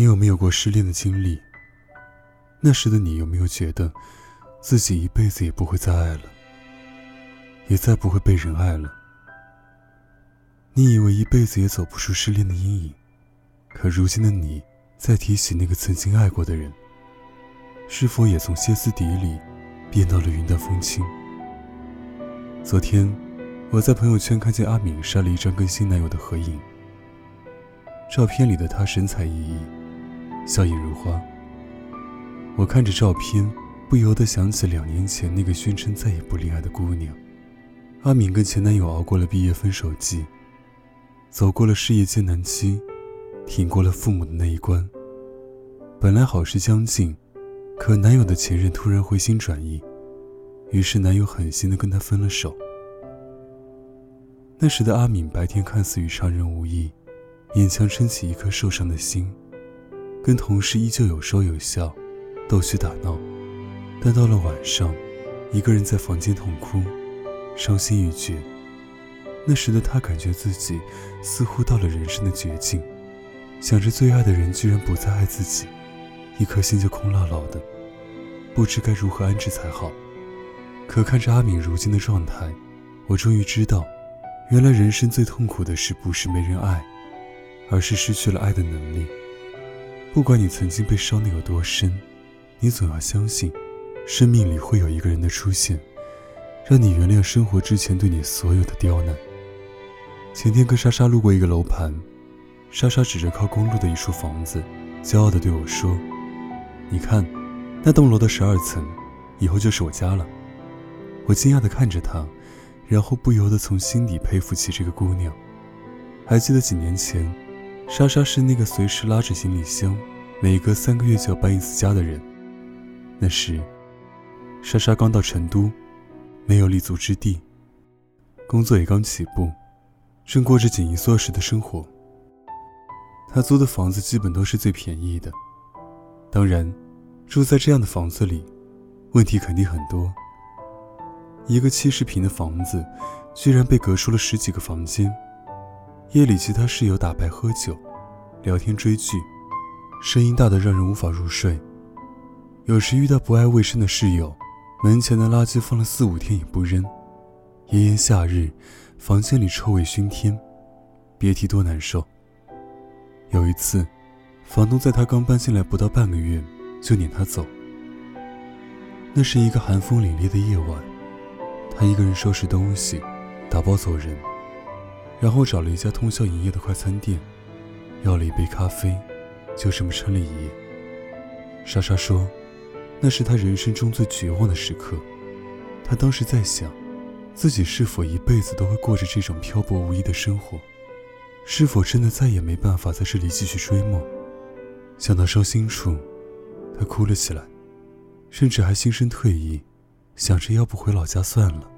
你有没有过失恋的经历？那时的你有没有觉得，自己一辈子也不会再爱了，也再不会被人爱了？你以为一辈子也走不出失恋的阴影，可如今的你，再提起那个曾经爱过的人，是否也从歇斯底里？变到了云淡风轻。昨天，我在朋友圈看见阿敏晒了一张跟新男友的合影。照片里的她神采奕奕，笑靥如花。我看着照片，不由得想起两年前那个宣称再也不恋爱的姑娘。阿敏跟前男友熬过了毕业分手季，走过了事业艰难期，挺过了父母的那一关。本来好事将近。可男友的前任突然回心转意，于是男友狠心的跟她分了手。那时的阿敏白天看似与常人无异，勉强撑起一颗受伤的心，跟同事依旧有说有笑，逗趣打闹。但到了晚上，一个人在房间痛哭，伤心欲绝。那时的他感觉自己似乎到了人生的绝境，想着最爱的人居然不再爱自己。一颗心就空落落的，不知该如何安置才好。可看着阿敏如今的状态，我终于知道，原来人生最痛苦的事不是没人爱，而是失去了爱的能力。不管你曾经被伤的有多深，你总要相信，生命里会有一个人的出现，让你原谅生活之前对你所有的刁难。前天跟莎莎路过一个楼盘，莎莎指着靠公路的一处房子，骄傲地对我说。你看，那栋楼的十二层，以后就是我家了。我惊讶地看着她，然后不由得从心底佩服起这个姑娘。还记得几年前，莎莎是那个随时拉着行李箱，每隔三个月就要搬一次家的人。那时，莎莎刚到成都，没有立足之地，工作也刚起步，正过着紧衣缩食的生活。她租的房子基本都是最便宜的。当然，住在这样的房子里，问题肯定很多。一个七十平的房子，居然被隔出了十几个房间。夜里，其他室友打牌喝酒、聊天追剧，声音大得让人无法入睡。有时遇到不爱卫生的室友，门前的垃圾放了四五天也不扔。炎炎夏日，房间里臭味熏天，别提多难受。有一次。房东在他刚搬进来不到半个月，就撵他走。那是一个寒风凛冽的夜晚，他一个人收拾东西，打包走人，然后找了一家通宵营业的快餐店，要了一杯咖啡，就这么撑了一夜。莎莎说，那是她人生中最绝望的时刻。她当时在想，自己是否一辈子都会过着这种漂泊无依的生活，是否真的再也没办法在这里继续追梦。想到伤心处，她哭了起来，甚至还心生退意，想着要不回老家算了。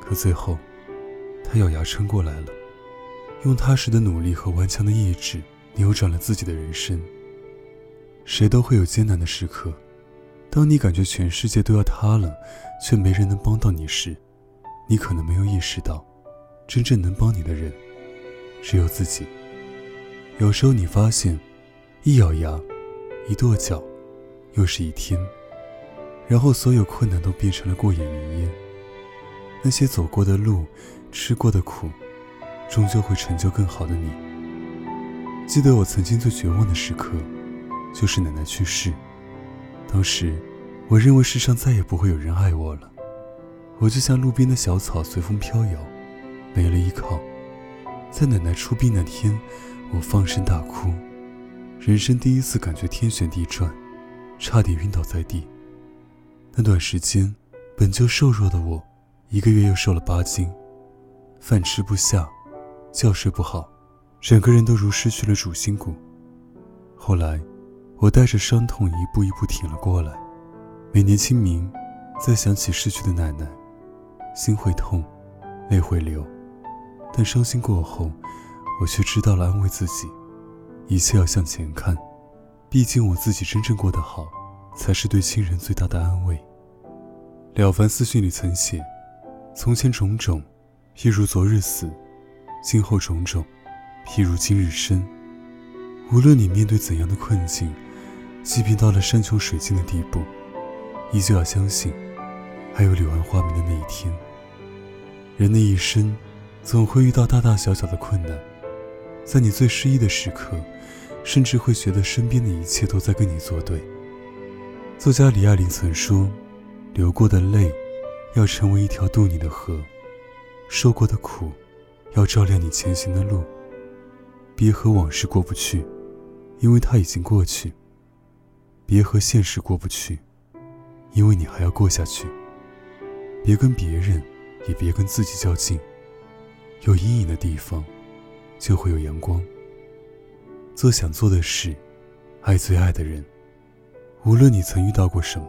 可最后，他咬牙撑过来了，用踏实的努力和顽强的意志扭转了自己的人生。谁都会有艰难的时刻，当你感觉全世界都要塌了，却没人能帮到你时，你可能没有意识到，真正能帮你的人，只有自己。有时候你发现。一咬牙，一跺脚，又是一天，然后所有困难都变成了过眼云烟。那些走过的路，吃过的苦，终究会成就更好的你。记得我曾经最绝望的时刻，就是奶奶去世。当时，我认为世上再也不会有人爱我了，我就像路边的小草，随风飘摇，没了依靠。在奶奶出殡那天，我放声大哭。人生第一次感觉天旋地转，差点晕倒在地。那段时间，本就瘦弱的我，一个月又瘦了八斤，饭吃不下，觉睡不好，整个人都如失去了主心骨。后来，我带着伤痛一步一步挺了过来。每年清明，再想起逝去的奶奶，心会痛，泪会流，但伤心过后，我却知道了安慰自己，一切要向前看，毕竟我自己真正过得好，才是对亲人最大的安慰。了凡四训里曾写：“从前种种，譬如昨日死；今后种种，譬如今日生。”无论你面对怎样的困境，即便到了山穷水尽的地步，依旧要相信，还有柳暗花明的那一天。人的一生，总会遇到大大小小的困难，在你最失意的时刻，甚至会觉得身边的一切都在跟你作对。作家李爱玲曾说：“流过的泪，要成为一条渡你的河；受过的苦，要照亮你前行的路。别和往事过不去。”因为它已经过去，别和现实过不去，因为你还要过下去。别跟别人，也别跟自己较劲。有阴影的地方，就会有阳光。做想做的事，爱最爱的人。无论你曾遇到过什么，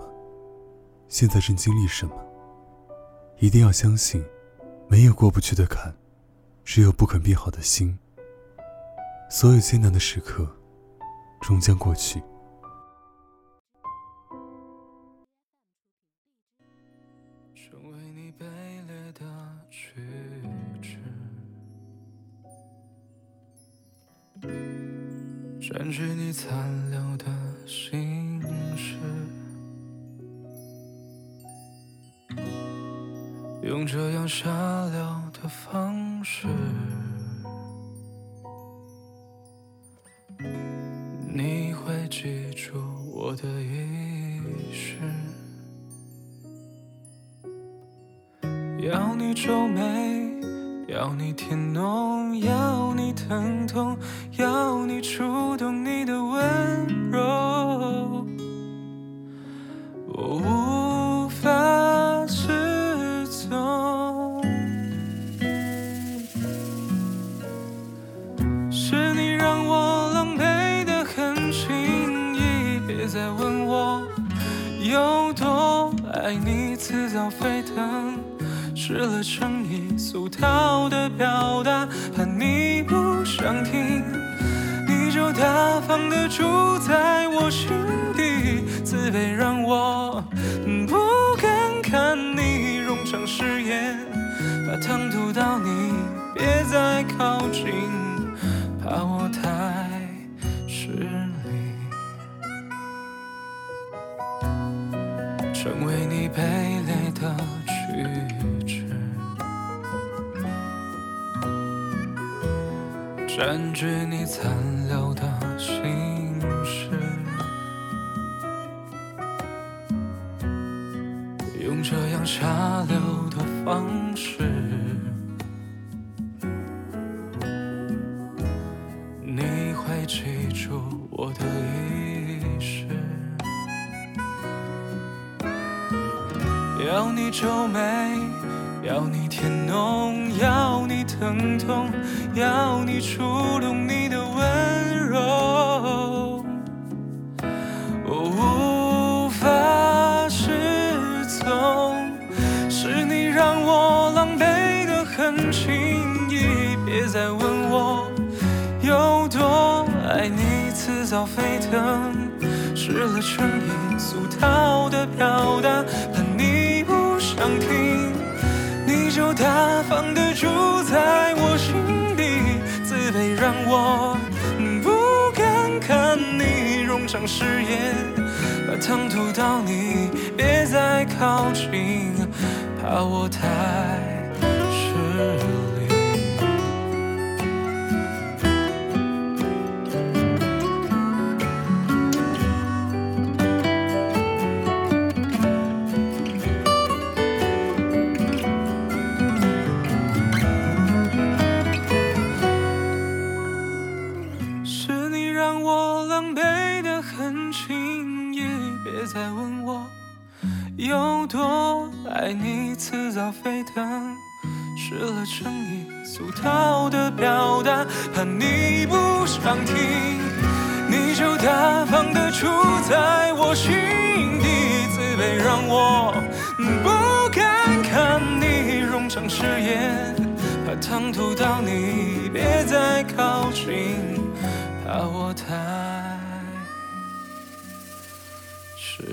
现在正经历什么，一定要相信，没有过不去的坎，只有不肯变好的心。所有艰难的时刻。终将过去。成为你卑劣的举止，占据你残留的心用这样下流的方式。你会记住我的意识，要你皱眉，要你甜浓，要你疼痛，要你触动有多爱你，似早沸腾，失了诚意，俗套的表达，怕你不想听，你就大方的住在我心底，自卑让我不敢看你冗长誓言，把糖涂到你，别再靠近，怕我太占据你残留的心事，用这样下流的方式，你会记住我的意识。要你皱眉，要你甜浓，要你疼痛，要你触动你的温柔，我无法失踪。是你让我狼狈的很轻易，别再问我有多爱你，似早沸腾，失了诚意，俗套的表达。怕你不想听，大方的住在我心底，自卑让我不敢看你冗长誓言，把糖吐到你，别再靠近，怕我太藻飞腾，失了诚意，俗套的表达，怕你不想听，你就大方的住在我心底，自卑让我不敢看你融成誓言，怕唐突到你，别再靠近，怕我太迟。